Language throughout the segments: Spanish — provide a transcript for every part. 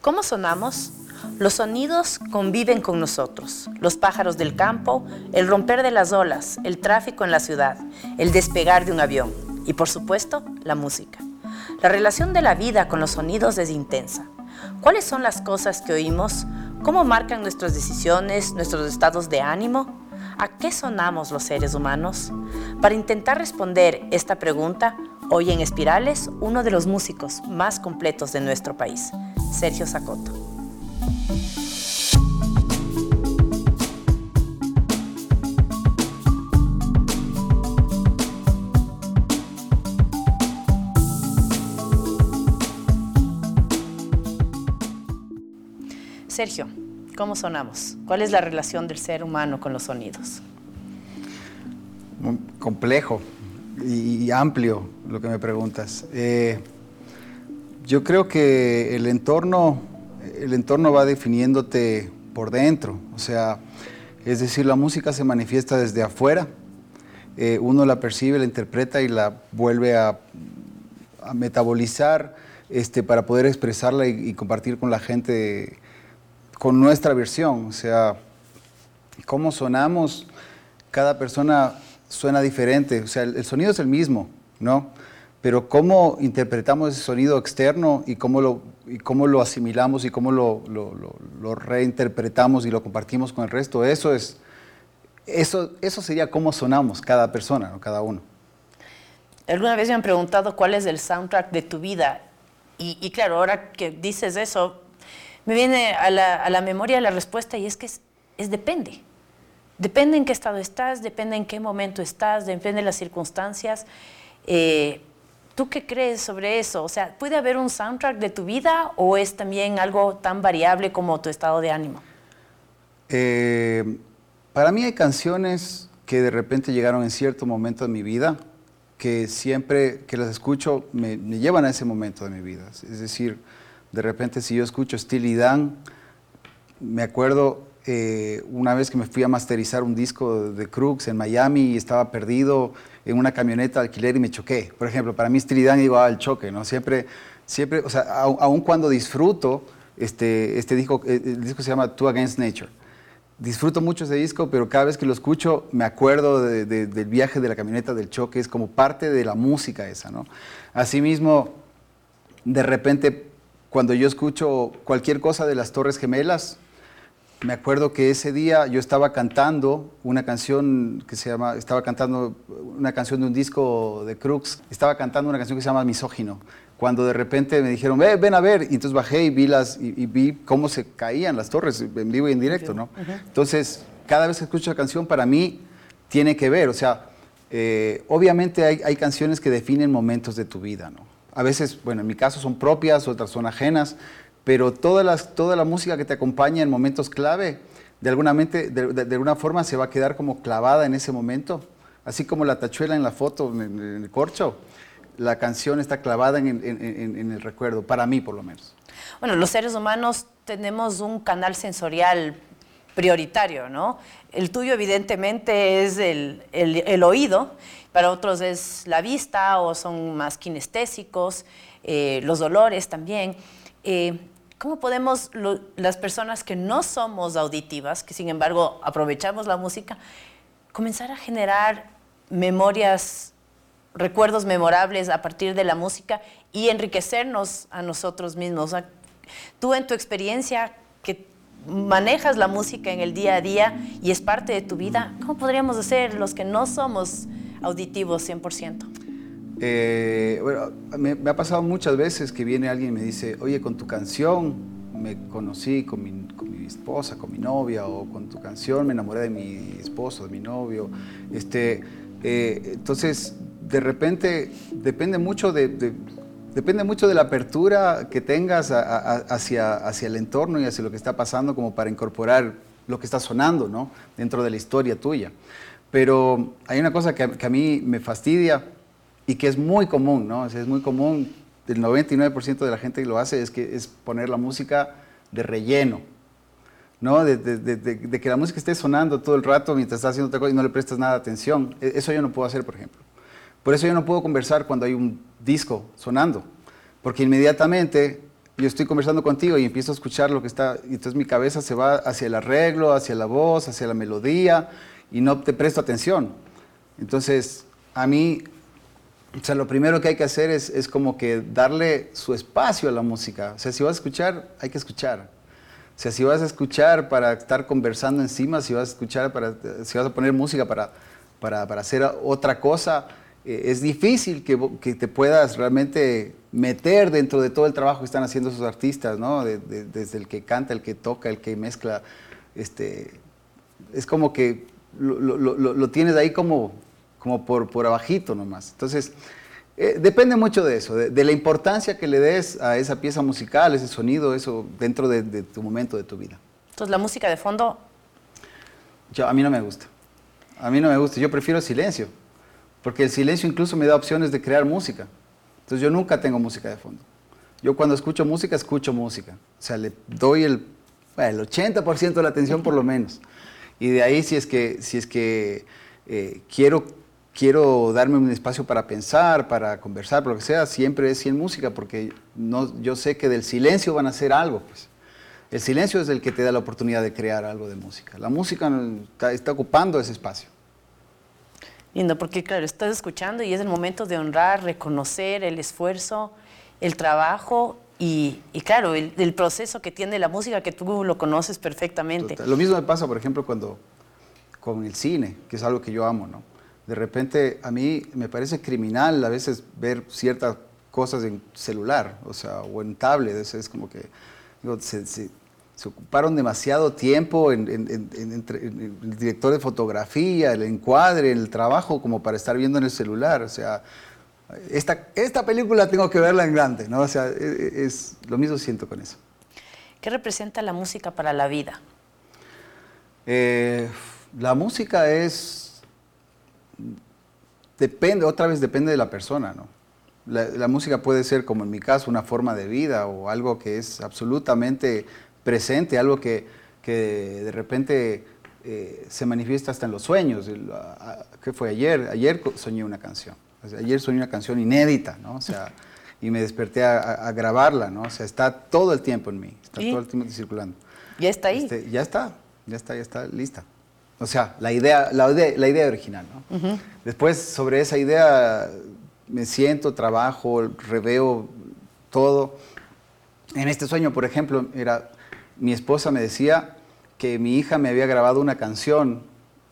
¿Cómo sonamos? Los sonidos conviven con nosotros. Los pájaros del campo, el romper de las olas, el tráfico en la ciudad, el despegar de un avión y por supuesto la música. La relación de la vida con los sonidos es intensa. ¿Cuáles son las cosas que oímos? ¿Cómo marcan nuestras decisiones, nuestros estados de ánimo? ¿A qué sonamos los seres humanos? Para intentar responder esta pregunta, hoy en Espirales, uno de los músicos más completos de nuestro país, Sergio Sacoto. Sergio, ¿cómo sonamos? ¿Cuál es la relación del ser humano con los sonidos? complejo y, amplio lo que me preguntas. Eh, yo creo que el entorno, el entorno va definiéndote por dentro, o sea, es decir, la música se manifiesta desde afuera, eh, uno la percibe, la interpreta y la vuelve a, metabolizar este, para poder expresarla y, compartir con la gente con nuestra versión, o sea, cómo sonamos, cada persona suena diferente, o sea, el, sonido es el mismo, ¿no? Pero cómo interpretamos ese sonido externo y cómo lo, y cómo lo asimilamos y cómo lo, lo, reinterpretamos y lo compartimos con el resto, eso es, eso, eso sería cómo sonamos cada persona, ¿no? cada uno. Alguna vez me han preguntado cuál es el soundtrack de tu vida y, claro, ahora que dices eso, me viene a la, a la memoria la respuesta y es que es, es depende. Depende en qué estado estás, depende en qué momento estás, depende de las circunstancias. Eh, ¿Tú qué crees sobre eso? O sea, ¿puede haber un soundtrack de tu vida o es también algo tan variable como tu estado de ánimo? Eh, para mí hay canciones que de repente llegaron en cierto momento de mi vida que siempre que las escucho me, llevan a ese momento de mi vida. Es decir, de repente si yo escucho Steely Dan, me acuerdo eh, una vez que me fui a masterizar un disco de Crux en Miami y estaba perdido en una camioneta de alquiler y me choqué. Por ejemplo, para mí Steely Dan igual al choque, ¿no? Siempre, siempre, o sea, aun cuando disfruto este, este disco, eh, el disco se llama Two Against Nature. Disfruto mucho ese disco, pero cada vez que lo escucho me acuerdo del viaje de la camioneta, del choque, es como parte de la música esa, ¿no? Asimismo, de repente, cuando yo escucho cualquier cosa de las Torres Gemelas, me acuerdo que ese día yo estaba cantando una canción que se llama, estaba cantando una canción de un disco de Crux, estaba cantando una canción que se llama Misógino, cuando de repente me dijeron, ven a ver, y entonces bajé y vi, las, y, vi cómo se caían las torres en vivo y en directo, ¿no? Entonces, cada vez que escucho la canción, para mí tiene que ver, o sea, eh, obviamente hay, hay canciones que definen momentos de tu vida, ¿no? A veces, bueno, en mi caso son propias, otras son ajenas, pero toda, las, toda la música que te acompaña en momentos clave, de alguna, mente, de, alguna forma se va a quedar como clavada en ese momento, así como la tachuela en la foto, en, el corcho, la canción está clavada en, en, el recuerdo, para mí por lo menos. Bueno, los seres humanos tenemos un canal sensorial prioritario, ¿no? El tuyo evidentemente es el, el, el oído, para otros es la vista o son más kinestésicos, eh, los dolores también. Eh, ¿Cómo podemos las personas que no somos auditivas, que sin embargo aprovechamos la música, comenzar a generar memorias, recuerdos memorables a partir de la música y enriquecernos a nosotros mismos? tú en tu experiencia que manejas la música en el día a día y es parte de tu vida, ¿cómo podríamos hacer los que no somos auditivos 100%? Eh, bueno, me, ha pasado muchas veces que viene alguien y me dice, oye, con tu canción me conocí con mi, esposa, con mi novia, o con tu canción me enamoré de mi esposo, de mi novio. Este, eh, entonces, de repente, depende mucho de, depende mucho de la apertura que tengas hacia, hacia el entorno y hacia lo que está pasando como para incorporar lo que está sonando, ¿no? Dentro de la historia tuya. Pero hay una cosa que, que a mí me fastidia y que es muy común, ¿no? es muy común, el 99% de la gente que lo hace es, que, es poner la música de relleno, ¿no? De, que la música esté sonando todo el rato mientras estás haciendo otra cosa y no le prestas nada de atención. E, eso yo no puedo hacer, por ejemplo. Por eso yo no puedo conversar cuando hay un disco sonando, porque inmediatamente yo estoy conversando contigo y empiezo a escuchar lo que está, y entonces mi cabeza se va hacia el arreglo, hacia la voz, hacia la melodía, y no te presto atención. Entonces, a mí, o sea, lo primero que hay que hacer es, es como que darle su espacio a la música. O sea, si vas a escuchar, hay que escuchar. O sea, si vas a escuchar para estar conversando encima, si vas a escuchar para, si vas a poner música para, para, para hacer otra cosa, eh, es difícil que, que, te puedas realmente meter dentro de todo el trabajo que están haciendo esos artistas, ¿no? desde el que canta, el que toca, el que mezcla. Este, es como que lo, lo, lo tienes ahí como, como por, por abajito nomás. Entonces, eh, depende mucho de eso, de, la importancia que le des a esa pieza musical, ese sonido, eso dentro de, de tu momento de tu vida. Entonces, la música de fondo... Yo, a mí no me gusta. A mí no me gusta. Yo prefiero el silencio. Porque el silencio incluso me da opciones de crear música. Entonces yo nunca tengo música de fondo. Yo cuando escucho música, escucho música. O sea, le doy el, el 80% de la atención por lo menos. Y de ahí si es que, si es que eh, quiero, quiero darme un espacio para pensar, para conversar, por lo que sea, siempre es sin música, porque no, yo sé que del silencio van a hacer algo. Pues. El silencio es el que te da la oportunidad de crear algo de música. La música está ocupando ese espacio. Lindo, porque claro, estás escuchando y es el momento de honrar, reconocer el esfuerzo, el trabajo y, claro, el, proceso que tiene la música que tú lo conoces perfectamente. Lo mismo me pasa, por ejemplo, cuando con el cine, que es algo que yo amo, ¿no? De repente a mí me parece criminal a veces ver ciertas cosas en celular, o sea, o en tablet, es, como que digo, se, se ocuparon demasiado tiempo en, el director de fotografía, el encuadre, el trabajo, como para estar viendo en el celular. O sea, esta, esta película tengo que verla en grande, ¿no? O sea, e, e, es, lo mismo siento con eso. ¿Qué representa la música para la vida? Eh, la música es, depende, otra vez depende de la persona, ¿no? La, la, música puede ser, como en mi caso, una forma de vida o algo que es absolutamente presente, algo que, que de repente eh, se manifiesta hasta en los sueños. ¿Qué fue ayer? Ayer soñé una canción. ayer soñé una canción inédita, ¿no? O sea, y me desperté a, grabarla, ¿no? O sea, está todo el tiempo en mí, está todo el tiempo circulando. ¿Ya está ahí? Este, ya está, ya está, ya está lista. O sea, la idea, la, la idea original, ¿no? Después, sobre esa idea, me siento, trabajo, reveo todo. En este sueño, por ejemplo, era mi esposa me decía que mi hija me había grabado una canción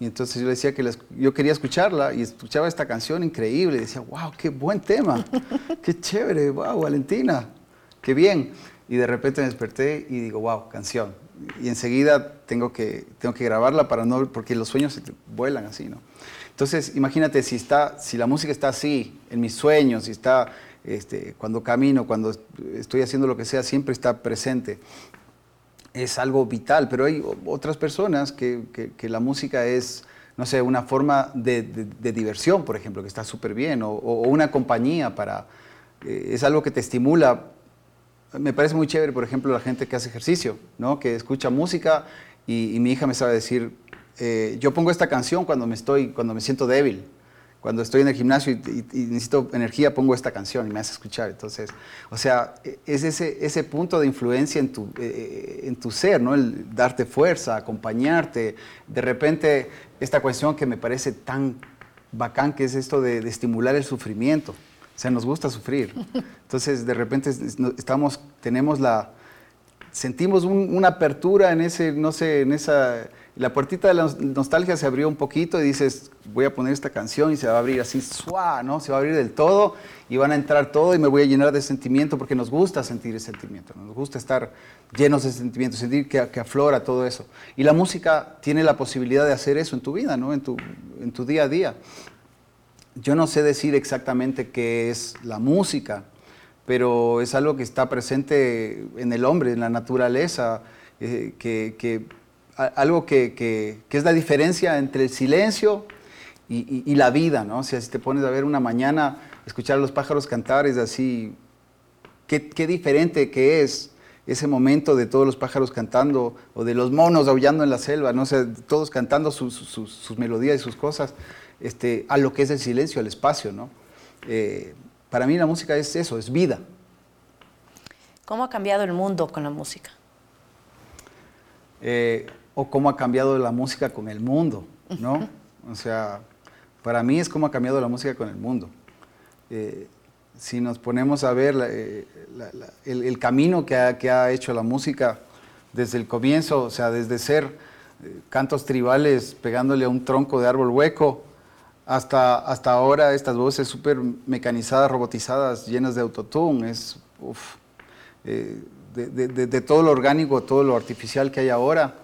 y entonces yo le decía que yo quería escucharla y escuchaba esta canción increíble y decía, wow, qué buen tema, qué chévere, wow, Valentina, qué bien. Y de repente me desperté y digo, wow, canción. Y enseguida tengo que, tengo que grabarla para no, porque los sueños se vuelan así, ¿no? Entonces, imagínate si, está, si la música está así, en mis sueños, si está este, cuando camino, cuando estoy haciendo lo que sea, siempre está presente es algo vital, pero hay otras personas que, que, la música es, no sé, una forma de, diversión, por ejemplo, que está súper bien, o, una compañía para... Eh, es algo que te estimula. Me parece muy chévere, por ejemplo, la gente que hace ejercicio, ¿no? que escucha música y, mi hija me sabe decir, eh, yo pongo esta canción cuando me, estoy, cuando me siento débil cuando estoy en el gimnasio y, necesito energía, pongo esta canción y me hace escuchar. Entonces, o sea, es ese, ese punto de influencia en tu, eh, eh, en tu ser, ¿no? El darte fuerza, acompañarte. De repente, esta cuestión que me parece tan bacán, que es esto de, estimular el sufrimiento. Sea, nos gusta sufrir. Entonces, de repente, estamos, tenemos la, sentimos una apertura en ese, no sé, en esa la puertita de la nostalgia se abrió un poquito y dices, voy a poner esta canción y se va a abrir así, ¡suá! ¿no? Se va a abrir del todo y van a entrar todo y me voy a llenar de sentimiento porque nos gusta sentir ese sentimiento, nos gusta estar llenos de sentimiento, sentir que, aflora todo eso. Y la música tiene la posibilidad de hacer eso en tu vida, ¿no? En tu, en tu día a día. Yo no sé decir exactamente qué es la música, pero es algo que está presente en el hombre, en la naturaleza, eh, que, que algo que, es la diferencia entre el silencio y, la vida, ¿no? O sea, si te pones a ver una mañana, escuchar a los pájaros cantar, es así, qué, diferente que es ese momento de todos los pájaros cantando o de los monos aullando en la selva, ¿no? O todos cantando sus, melodías y sus cosas, este, a lo que es el silencio, el espacio, ¿no? Eh, para mí la música es eso, es vida. ¿Cómo ha cambiado el mundo con la música? Eh, o cómo ha cambiado la música con el mundo, ¿no? O sea, para mí es cómo ha cambiado la música con el mundo. Eh, si nos ponemos a ver el, camino que ha, hecho la música desde el comienzo, o sea, desde ser cantos tribales pegándole a un tronco de árbol hueco, hasta, hasta ahora estas voces súper mecanizadas, robotizadas, llenas de autotune, es eh, de, todo lo orgánico, todo lo artificial que hay ahora,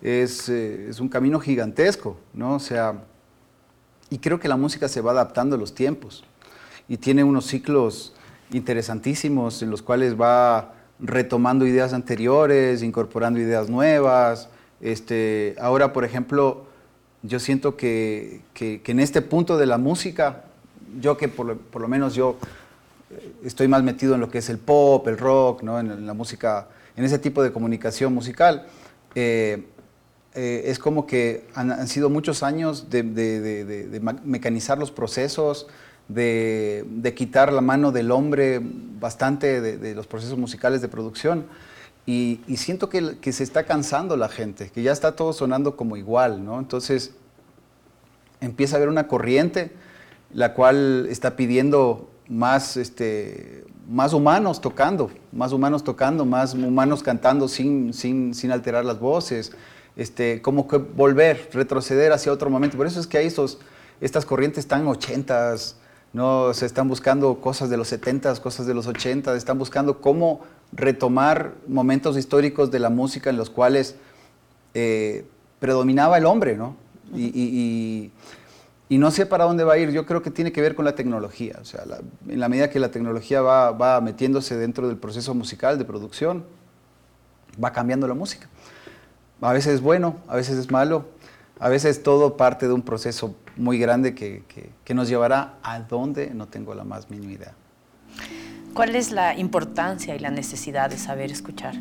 es, eh, es, un camino gigantesco, ¿no? O sea, y creo que la música se va adaptando a los tiempos y tiene unos ciclos interesantísimos en los cuales va retomando ideas anteriores, incorporando ideas nuevas. Este, ahora, por ejemplo, yo siento que, en este punto de la música, yo que por lo, menos yo eh, estoy más metido en lo que es el pop, el rock, ¿no? en, la música, en ese tipo de comunicación musical, eh, eh, es como que han, sido muchos años de, mecanizar los procesos, de, quitar la mano del hombre bastante de, los procesos musicales de producción. Y, siento que, se está cansando la gente, que ya está todo sonando como igual, ¿no? Entonces empieza a haber una corriente la cual está pidiendo más, este, más humanos tocando, más humanos tocando, más humanos cantando sin, sin, sin alterar las voces, este, como que volver, retroceder hacia otro momento. Por eso es que hay esos, estas corrientes tan ochentas, ¿no? Se están buscando cosas de los 70, cosas de los 80, están buscando cómo retomar momentos históricos de la música en los cuales eh, predominaba el hombre, ¿no? Y, no sé para dónde va a ir. Yo creo que tiene que ver con la tecnología. O sea, en la medida que la tecnología va, va metiéndose dentro del proceso musical de producción, va cambiando la música. A veces es bueno, a veces es malo, a veces todo parte de un proceso muy grande que, que, nos llevará a dónde no tengo la más mínima idea. ¿Cuál es la importancia y la necesidad de saber escuchar?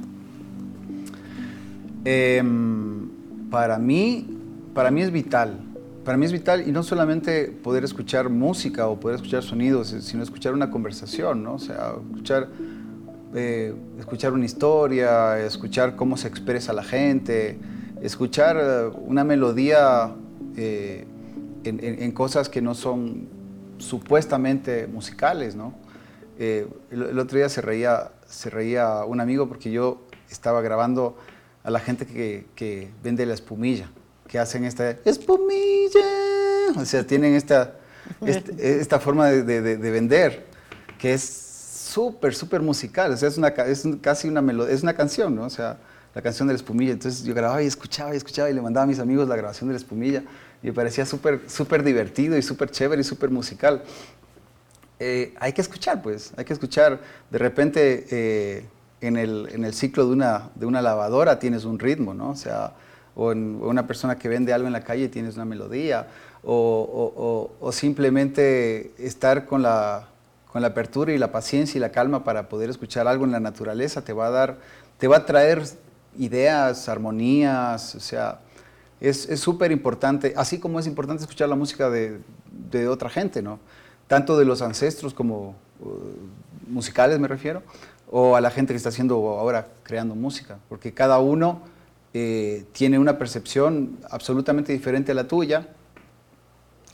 Em, para mí, para mí es vital. Para mí es vital y no solamente poder escuchar música o poder escuchar sonidos, sino escuchar una conversación, ¿no? O sea, escuchar, eh, escuchar una historia, escuchar cómo se expresa la gente, escuchar eh, una melodía eh, en, cosas que no son supuestamente musicales, ¿no? el, otro día se reía, se reía un amigo porque yo estaba grabando a la gente que, que vende la espumilla, que hacen esta espumilla, o sea, tienen esta, esta forma de, de, vender, que es súper, súper musical, o sea, es, una, es casi una melodía, es una canción, ¿no? O sea, la canción de la espumilla. Entonces yo grababa y escuchaba y escuchaba y le mandaba a mis amigos la grabación de la espumilla y me parecía súper, súper divertido y súper chévere y súper musical. Eh, hay que escuchar, pues, hay que escuchar. De repente, eh, en, el, en, el, ciclo de una, de una lavadora tienes un ritmo, ¿no? O sea, o en una persona que vende algo en la calle tienes una melodía, o, o, o simplemente estar con la, con la apertura y la paciencia y la calma para poder escuchar algo en la naturaleza te va a dar, te va a traer ideas, armonías, o sea, es súper importante, así como es importante escuchar la música de, de, otra gente, ¿no? Tanto de los ancestros como uh, musicales me refiero, o a la gente que está haciendo ahora creando música, porque cada uno eh, tiene una percepción absolutamente diferente a la tuya,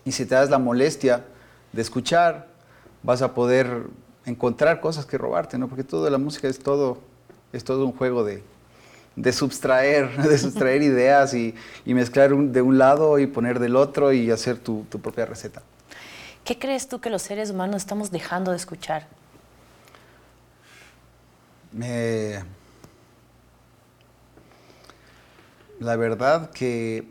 y si te das la molestia de escuchar, vas a poder encontrar cosas que robarte, ¿no? Porque toda la música es todo, es todo un juego de, de sustraer, de sustraer ideas y, mezclar de un lado y poner del otro y hacer tu, propia receta. ¿Qué crees tú que los seres humanos estamos dejando de escuchar? La verdad que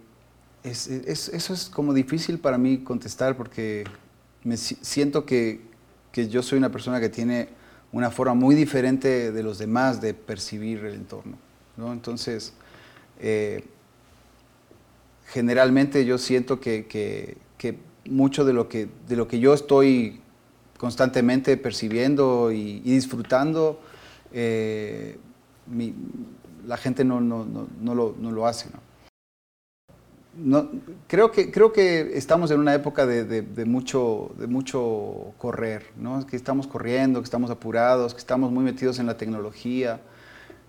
eso es como difícil para mí contestar porque me siento que, que yo soy una persona que tiene una forma muy diferente de los demás de percibir el entorno. Entonces, eh, generalmente yo siento que, mucho de lo que, de lo que yo estoy constantemente percibiendo y, disfrutando, eh, la gente no, lo, hace. no, creo, que, creo que estamos en una época de, mucho, de mucho correr, ¿no? que estamos corriendo, que estamos apurados, que estamos muy metidos en la tecnología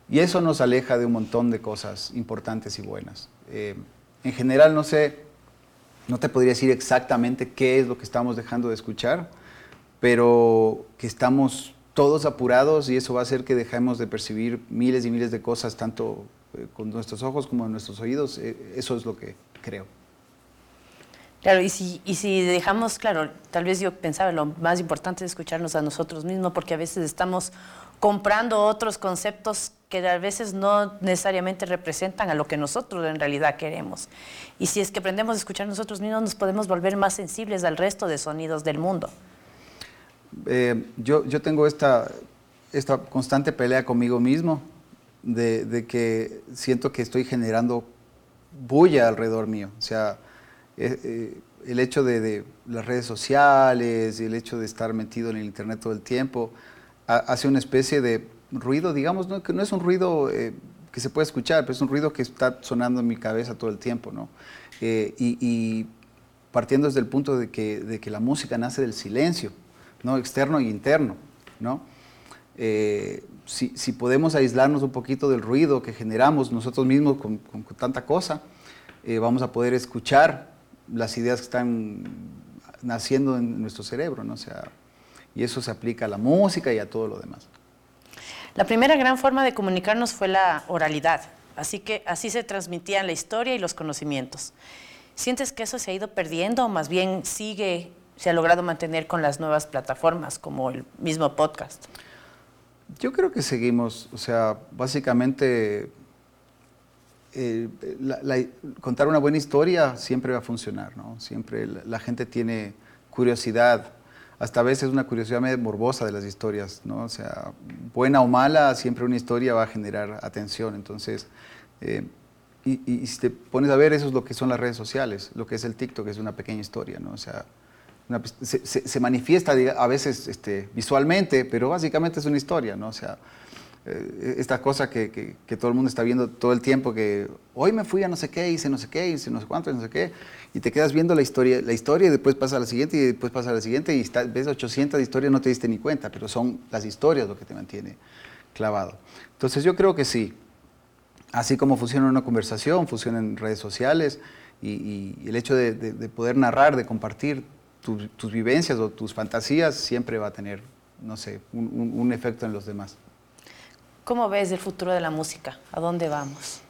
y eso nos aleja de un montón de cosas importantes y buenas. Eh, en general, no sé, no te podría decir exactamente qué es lo que estamos dejando de escuchar, pero que estamos todos apurados y eso va a hacer que dejemos de percibir miles y miles de cosas, tanto eh, con nuestros ojos como con nuestros oídos. Eh, eso es lo que creo. Claro, y si, y si dejamos, claro, tal vez yo pensaba lo más importante es escucharnos a nosotros mismos, porque a veces estamos comprando otros conceptos que a veces no necesariamente representan a lo que nosotros en realidad queremos. Y si es que aprendemos a escuchar nosotros mismos, nos podemos volver más sensibles al resto de sonidos del mundo. Eh, yo, yo tengo esta, esta constante pelea conmigo mismo, de, que siento que estoy generando bulla alrededor mío. O sea, eh, eh, el hecho de, las redes sociales el hecho de estar metido en el Internet todo el tiempo hace una especie de ruido, digamos, ¿no? que no es un ruido eh, que se puede escuchar, pero es un ruido que está sonando en mi cabeza todo el tiempo. ¿no? Y, partiendo desde el punto de que, de que, la música nace del silencio, ¿no? externo y interno. ¿no? si, podemos aislarnos un poquito del ruido que generamos nosotros mismos con, tanta cosa, eh, vamos a poder escuchar las ideas que están naciendo en nuestro cerebro, ¿no? sea, y eso se aplica a la música y a todo lo demás. La primera gran forma de comunicarnos fue la oralidad, así que así se transmitían la historia y los conocimientos. ¿Sientes que eso se ha ido perdiendo o más bien sigue, se ha logrado mantener con las nuevas plataformas como el mismo podcast? Yo creo que seguimos, o sea, básicamente eh, contar una buena historia siempre va a funcionar, ¿no? Siempre la, gente tiene curiosidad, hasta a veces una curiosidad medio morbosa de las historias, ¿no? O sea, buena o mala, siempre una historia va a generar atención, entonces... Eh, y, si te pones a ver, eso es lo que son las redes sociales, lo que es el TikTok, es una pequeña historia, ¿no? O sea, se, manifiesta a veces este, visualmente, pero básicamente es una historia, ¿no? O sea, eh, esta cosa que, todo el mundo está viendo todo el tiempo, que hoy me fui a no sé qué, hice no sé qué, hice no sé cuánto, no sé qué, y te quedas viendo la historia, la historia y después pasa a la siguiente y después pasa a la siguiente y ves 800 historias, no te diste ni cuenta, pero son las historias lo que te mantiene clavado. Entonces yo creo que sí, así como funciona una conversación, funciona en redes sociales y, el hecho de poder narrar, de compartir tus vivencias o tus fantasías siempre va a tener, no sé, un, efecto en los demás. ¿Cómo ves el futuro de la música? ¿A dónde vamos?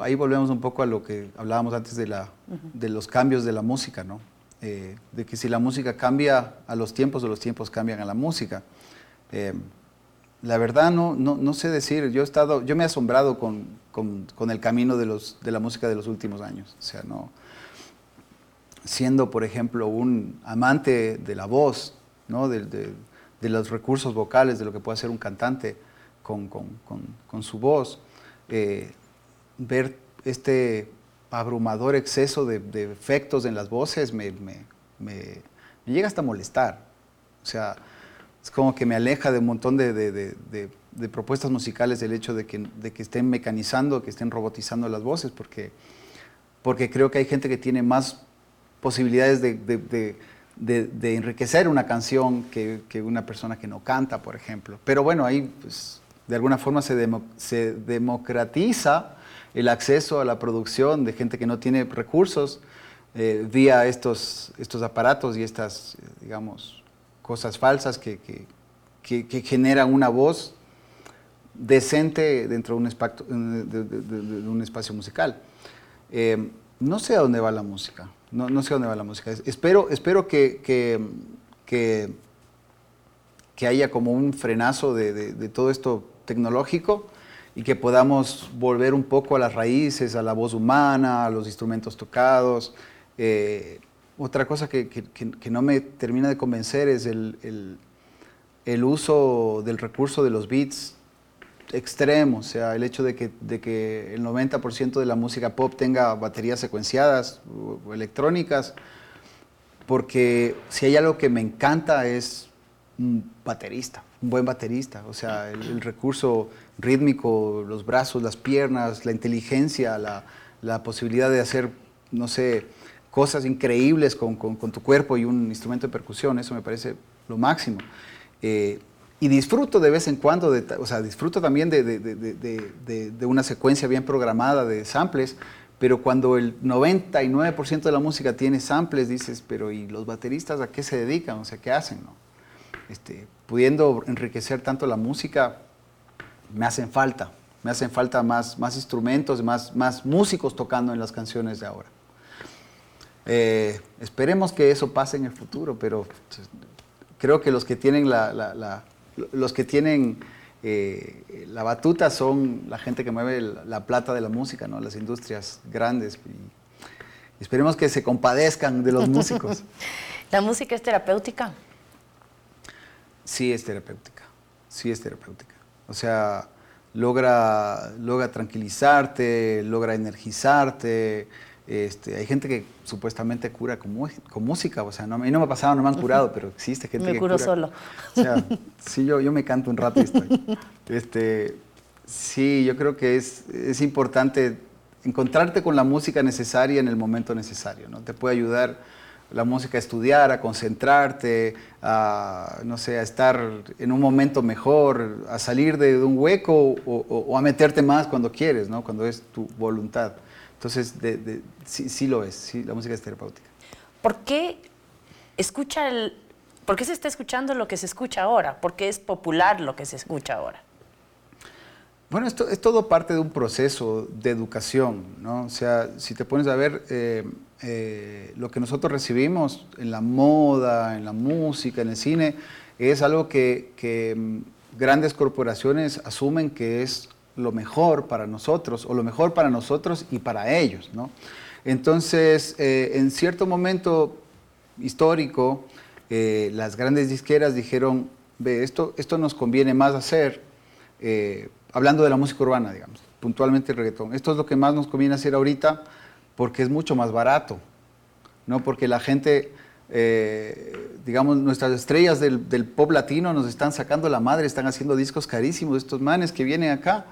ahí volvemos un poco a lo que hablábamos antes de, la, de los cambios de la música, ¿no? Eh, de que si la música cambia a los tiempos o los tiempos cambian a la música. Eh, la verdad no, no, no, sé decir, yo, he estado, yo me he asombrado con, con, con el camino de, los, de la música de los últimos años. O sea, no, siendo, por ejemplo, un amante de la voz, ¿no? de, los recursos vocales, de lo que puede hacer un cantante con, su voz, eh, ver este abrumador exceso de, efectos en las voces me, llega hasta a molestar. O sea, es como que me aleja de un montón de, propuestas musicales el hecho de que, de que estén mecanizando, que estén robotizando las voces, porque, porque creo que hay gente que tiene más posibilidades de, enriquecer una canción que, una persona que no canta, por ejemplo. Pero bueno, ahí pues, de alguna forma se, se democratiza el acceso a la producción de gente que no tiene recursos eh, vía estos, estos aparatos y estas, digamos, cosas falsas que, generan una voz decente dentro de un, espacio, de, un espacio musical. Eh, no sé a dónde va la música. No, no sé dónde va la música. Espero, espero que, que, que, haya como un frenazo de, todo esto tecnológico y que podamos volver un poco a las raíces, a la voz humana, a los instrumentos tocados. Eh, otra cosa que, que, no me termina de convencer es el, el, el uso del recurso de los beats extremo, o sea, el hecho de que, de que el 90% de la música pop tenga baterías secuenciadas o, electrónicas, porque si hay algo que me encanta es un baterista, un buen baterista, o sea, el, recurso rítmico, los brazos, las piernas, la inteligencia, la, la posibilidad de hacer, no sé, cosas increíbles con, tu cuerpo y un instrumento de percusión, eso me parece lo máximo. Eh, y disfruto de vez en cuando, de, o sea, disfruto también de, de, una secuencia bien programada de samples, pero cuando el 99% de la música tiene samples, dices, pero ¿y los bateristas a qué se dedican? O sea, ¿qué hacen? No? Este, pudiendo enriquecer tanto la música, me hacen falta, me hacen falta más, más instrumentos, más, más músicos tocando en las canciones de ahora. Eh, esperemos que eso pase en el futuro, pero pues, creo que los que tienen la, los que tienen eh, la batuta son la gente que mueve la plata de la música, ¿no? las industrias grandes. Y esperemos que se compadezcan de los músicos. ¿La música es terapéutica? Sí es terapéutica, sí es terapéutica. O sea, logra, logra tranquilizarte, logra energizarte. Este, hay gente que supuestamente cura con, con música, o sea, no, a mí no me ha pasado, no me han curado, pero existe gente me que curo solo. O sea, sí, yo, yo me canto un rato y estoy. Este, sí, yo creo que es, es importante encontrarte con la música necesaria en el momento necesario, ¿no? Te puede ayudar la música a estudiar, a concentrarte, a, no sé, a estar en un momento mejor, a salir de, un hueco o, a meterte más cuando quieres, ¿no? cuando es tu voluntad. Entonces, sí, sí, lo es, sí, la música es terapéutica. ¿Por qué, escucha el, ¿Por qué se está escuchando lo que se escucha ahora? ¿Por qué es popular lo que se escucha ahora? Bueno, esto es todo parte de un proceso de educación, ¿no? O sea, si te pones a ver, eh, eh, lo que nosotros recibimos en la moda, en la música, en el cine, es algo que, mm, grandes corporaciones asumen que es lo mejor para nosotros, o lo mejor para nosotros y para ellos. ¿no? Entonces, eh, en cierto momento histórico, eh, las grandes disqueras dijeron, ve, esto, esto nos conviene más hacer, hablando de la música urbana, digamos, puntualmente el reggaetón, esto es lo que más nos conviene hacer ahorita, porque es mucho más barato, ¿no? Porque la gente, eh, digamos, nuestras estrellas del, pop latino nos están sacando la madre, están haciendo discos carísimos, estos manes que vienen acá.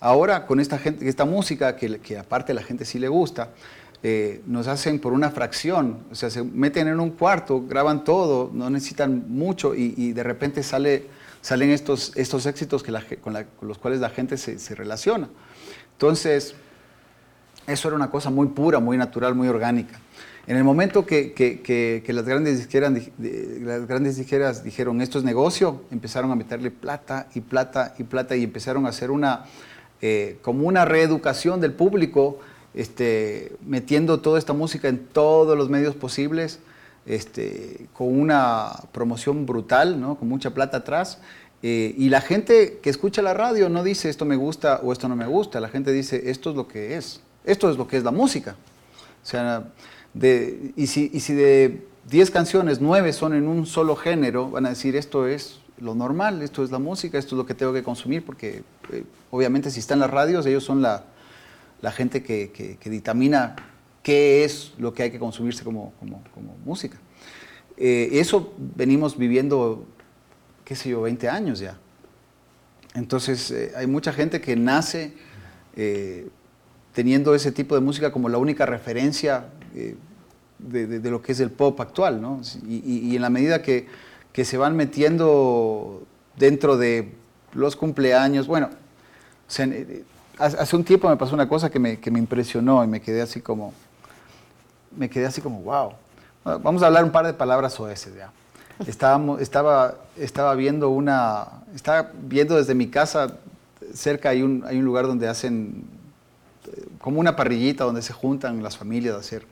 Ahora, con esta, gente, esta música, que, que aparte a la gente sí le gusta, eh, nos hacen por una fracción, o sea, se meten en un cuarto, graban todo, no necesitan mucho y, de repente sale, salen estos, estos éxitos que con, los cuales la gente se, se relaciona. Entonces, eso era una cosa muy pura, muy natural, muy orgánica. En el momento que, las, grandes disqueras, las grandes disqueras dijeron esto es negocio, empezaron a meterle plata y plata y plata y empezaron a hacer una, eh, como una reeducación del público, este, metiendo toda esta música en todos los medios posibles, este, con una promoción brutal, ¿no? con mucha plata atrás. Eh, y la gente que escucha la radio no dice esto me gusta o esto no me gusta, la gente dice esto es lo que es. Esto es lo que es la música. O sea, de, y, si, y si de 10 canciones, 9 son en un solo género, van a decir esto es lo normal, esto es la música, esto es lo que tengo que consumir, porque eh, obviamente si están las radios, ellos son la, la gente que, que, dictamina qué es lo que hay que consumirse como, como, música. Eh, eso venimos viviendo, qué sé yo, 20 años ya. Entonces, eh, hay mucha gente que nace teniendo ese tipo de música como la única referencia eh, de, lo que es el pop actual, ¿no? Y, en la medida que, se van metiendo dentro de los cumpleaños, bueno, eh, hace un tiempo me pasó una cosa que me, impresionó y me quedé así como, me quedé así como, wow. Vamos a hablar un par de palabras ese ya. Estábamos, estaba, estaba viendo una, estaba viendo desde mi casa, cerca hay un, hay un lugar donde hacen como una parrillita donde se juntan las familias a hacer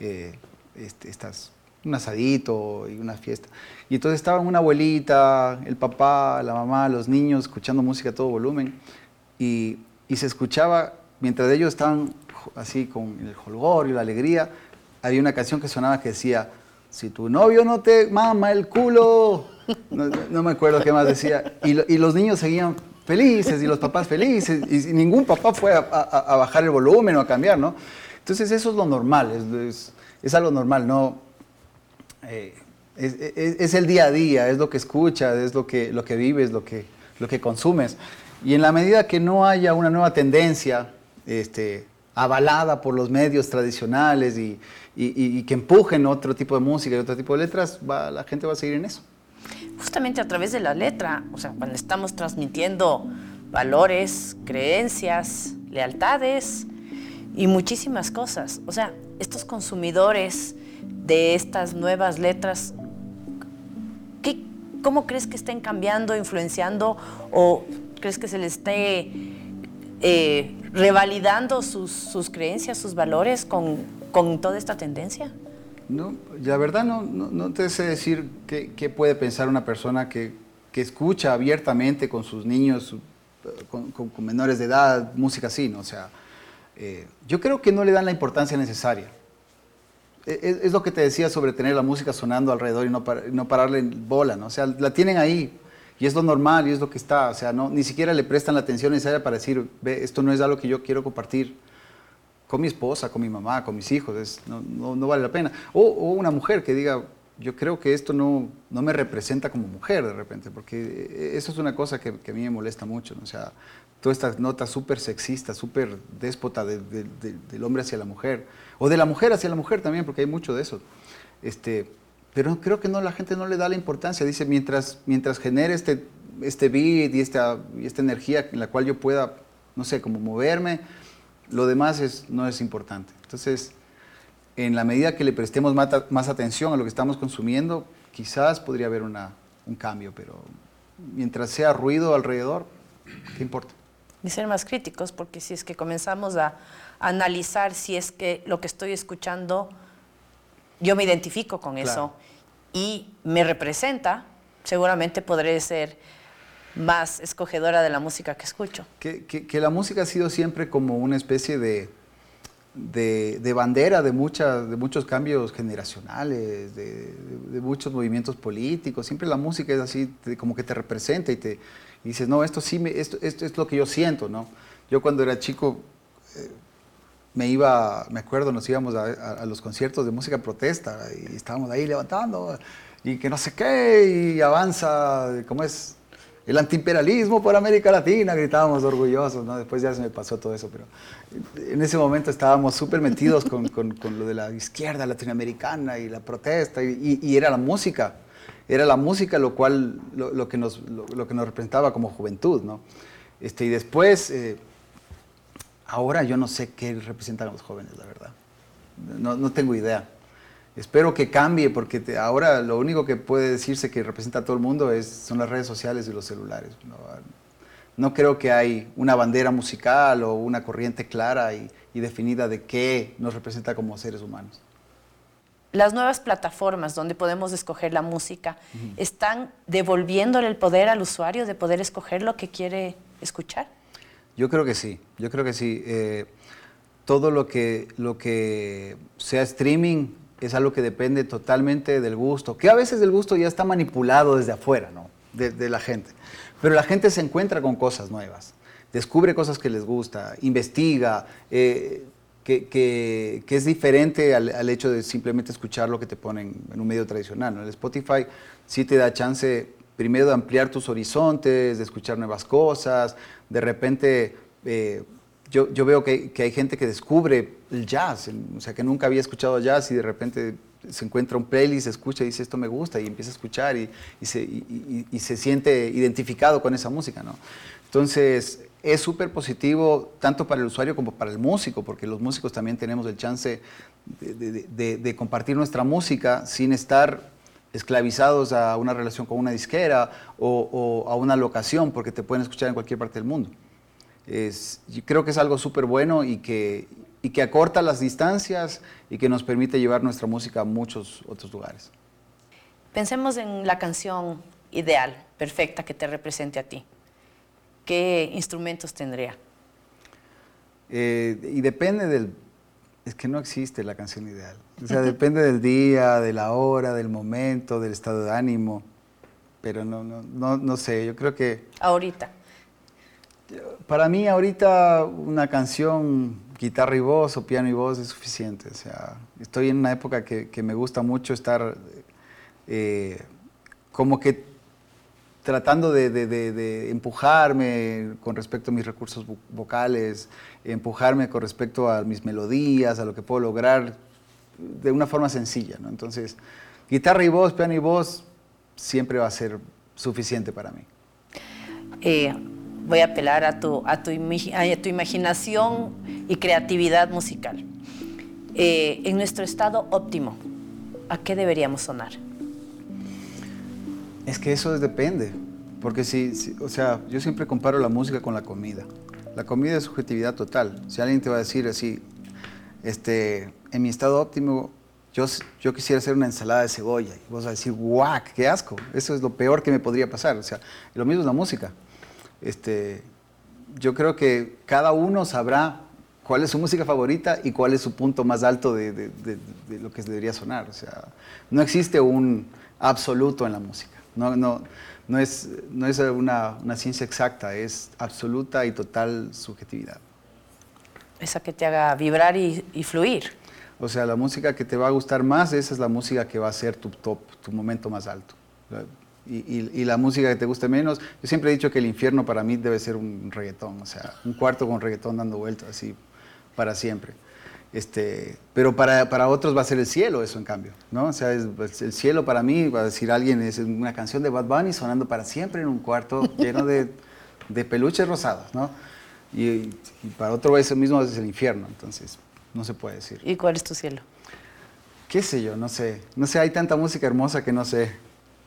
eh, este, estas, un asadito y una fiesta. Y entonces estaban una abuelita, el papá, la mamá, los niños escuchando música a todo volumen y, y se escuchaba, mientras ellos estaban así con el jolgorio y la alegría, había una canción que sonaba que decía, si tu novio no te mama el culo, no, me acuerdo qué más decía, y, y los niños seguían felices y los papás felices y ningún papá fue a, bajar el volumen o a cambiar, ¿no? Entonces eso es lo normal, es, es, algo normal, ¿no? Eh, es, es, el día a día, es lo que escuchas, es lo que, lo que vives, lo que, lo que consumes. Y en la medida que no haya una nueva tendencia, este, avalada por los medios tradicionales y, que empujen otro tipo de música y otro tipo de letras, la gente va a seguir en eso. Justamente a través de la letra, o sea, cuando estamos transmitiendo valores, creencias, lealtades y muchísimas cosas. O sea, estos consumidores de estas nuevas letras, ¿qué, ¿cómo crees que estén cambiando, influenciando o crees que se les esté eh, revalidando sus, creencias, sus valores con, toda esta tendencia? No, la verdad no, no, te sé decir qué, puede pensar una persona que, escucha abiertamente con sus niños, con, menores de edad, música así, ¿no? O sea, eh, yo creo que no le dan la importancia necesaria. E, e, es, lo que te decía sobre tener la música sonando alrededor y no, no pararle bola, ¿no? O sea, la tienen ahí, y es lo normal y es lo que está, o sea, no, ni siquiera le prestan la atención necesaria para decir, ve, esto no es algo que yo quiero compartir con mi esposa, con mi mamá, con mis hijos, no, no, vale la pena. O, una mujer que diga, yo creo que esto no, no me representa como mujer de repente, porque eso es una cosa que, a mí me molesta mucho, o sea, toda esta nota súper sexista, súper déspota del hombre hacia la mujer, o de la mujer hacia la mujer también, porque hay mucho de eso. Este, pero creo que no, la gente no le da la importancia. Dice, mientras, mientras genere este, este beat y esta, y esta energía en la cual yo pueda, no sé, como moverme, lo demás es, no es importante. Entonces, en la medida que le prestemos más, atención a lo que estamos consumiendo, quizás podría haber una, un cambio, pero mientras sea ruido alrededor, ¿qué importa? Y ser más críticos, porque si es que comenzamos a analizar si es que lo que estoy escuchando yo me identifico con eso y me representa, seguramente podré ser más escogedora de la música que escucho. Que, la música ha sido siempre como una especie de, de, bandera de, de muchos cambios generacionales, de, muchos movimientos políticos. Siempre la música es así, como que te representa y te dices, no, esto sí, me, esto, esto, es lo que yo siento, ¿no? Yo cuando era chico... Eh, me iba, me acuerdo, nos íbamos a, los conciertos de música protesta y estábamos ahí levantando y que no sé qué, y avanza, ¿cómo es? El antiimperialismo por América Latina, gritábamos orgullosos, ¿no? Después ya se me pasó todo eso, pero en ese momento estábamos súper metidos con, con, lo de la izquierda latinoamericana y la protesta, y, era la música, era la música lo cual, lo, que, nos, lo, que nos representaba como juventud, ¿no? Este, y después... Eh, Ahora yo no sé qué representan a los jóvenes, la verdad. No, tengo idea. Espero que cambie porque ahora lo único que puede decirse que representa a todo el mundo es, son las redes sociales y los celulares. No, creo que hay una bandera musical o una corriente clara y, definida de qué nos representa como seres humanos. Las nuevas plataformas donde podemos escoger la música están devolviéndole el poder al usuario de poder escoger lo que quiere escuchar. Yo creo que sí, yo creo que sí. Eh, todo lo que, lo que sea streaming es algo que depende totalmente del gusto, que a veces el gusto ya está manipulado desde afuera, ¿no? De, la gente. Pero la gente se encuentra con cosas nuevas, descubre cosas que les gusta, investiga, eh, que, es diferente al, hecho de simplemente escuchar lo que te ponen en un medio tradicional. ¿no? El Spotify sí te da chance primero de ampliar tus horizontes, de escuchar nuevas cosas, de repente eh, yo, veo que, hay gente que descubre el jazz, o sea, que nunca había escuchado jazz y de repente se encuentra un playlist, escucha y dice esto me gusta y empieza a escuchar y, se, siente identificado con esa música, ¿no? Entonces, es súper positivo tanto para el usuario como para el músico, porque los músicos también tenemos el chance de compartir nuestra música sin estar esclavizados a una relación con una disquera o, a una locación porque te pueden escuchar en cualquier parte del mundo. Es, yo creo que es algo súper bueno y que, y que acorta las distancias y que nos permite llevar nuestra música a muchos otros lugares. Pensemos en la canción ideal, perfecta, que te represente a ti. ¿Qué instrumentos tendría? Eh, y depende del, es que no existe la canción ideal. O sea, depende del día, de la hora, del momento, del estado de ánimo. Pero no, no, no, no sé, yo creo que... Ahorita. Para mí ahorita una canción, guitarra y voz o piano y voz es suficiente. O sea, estoy en una época que, que me gusta mucho estar eh, como que tratando de, empujarme con respecto a mis recursos vocales, empujarme con respecto a mis melodías, a lo que puedo lograr de una forma sencilla. ¿no? Entonces, guitarra y voz, piano y voz, siempre va a ser suficiente para mí. Eh, voy a apelar a tu, a tu, a tu imaginación y creatividad musical. Eh, en nuestro estado óptimo, ¿a qué deberíamos sonar? Es que eso depende, porque si, o sea, yo siempre comparo la música con la comida. La comida es subjetividad total. Si alguien te va a decir así, este, en mi estado óptimo, yo, yo quisiera hacer una ensalada de cebolla, y vos vas a decir, guac, qué asco, eso es lo peor que me podría pasar. O sea, lo mismo es la música. Este, yo creo que cada uno sabrá cuál es su música favorita y cuál es su punto más alto de, de, de, lo que debería sonar. O sea, no existe un absoluto en la música. No, no, no es, no es una, una, ciencia exacta, es absoluta y total subjetividad. Esa que te haga vibrar y, y, fluir. O sea, la música que te va a gustar más, esa es la música que va a ser tu top, tu momento más alto. Y, y, y, la música que te guste menos, yo siempre he dicho que el infierno para mí debe ser un reggaetón, o sea, un cuarto con reggaetón dando vueltas así para siempre. Este, pero para, para, otros va a ser el cielo eso en cambio, ¿no? O sea, es, pues, el cielo para mí, va a decir alguien, es una canción de Bad Bunny sonando para siempre en un cuarto lleno de, de peluches rosados, ¿no? Y, y, para otro eso mismo es el infierno, entonces no se puede decir. ¿Y cuál es tu cielo? ¿Qué sé yo? No sé. No sé, hay tanta música hermosa que no sé.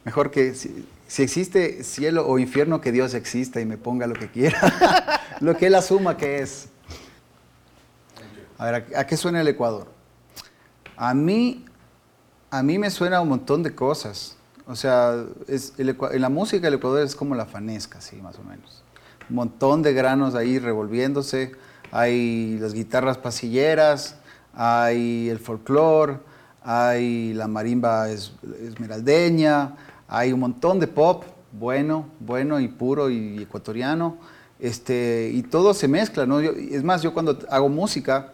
Mejor que si, si existe cielo o infierno, que Dios exista y me ponga lo que quiera, lo que Él asuma que es. A ver, ¿a, qué suena el Ecuador? A mí, a mí me suena un montón de cosas. O sea, es en la música el Ecuador es como la fanesca, sí, más o menos. Un montón de granos ahí revolviéndose. Hay las guitarras pasilleras, hay el folclore, hay la marimba esmeraldeña, hay un montón de pop bueno, bueno y puro y ecuatoriano. Este, y todo se mezcla, ¿no? es más, yo cuando hago música,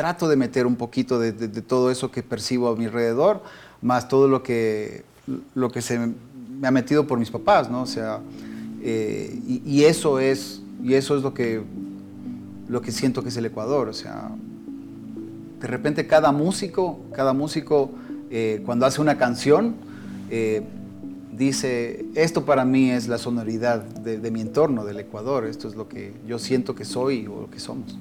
trato de meter un poquito de, todo eso que percibo a mi alrededor, más todo lo que, lo que se me ha metido por mis papás, ¿no? O sea, eh, y, eso es, y eso es lo que, lo que siento que es el Ecuador, o sea, de repente cada músico, cada músico eh, cuando hace una canción, eh, dice, esto para mí es la sonoridad de, de mi entorno, del Ecuador, esto es lo que yo siento que soy o lo que somos.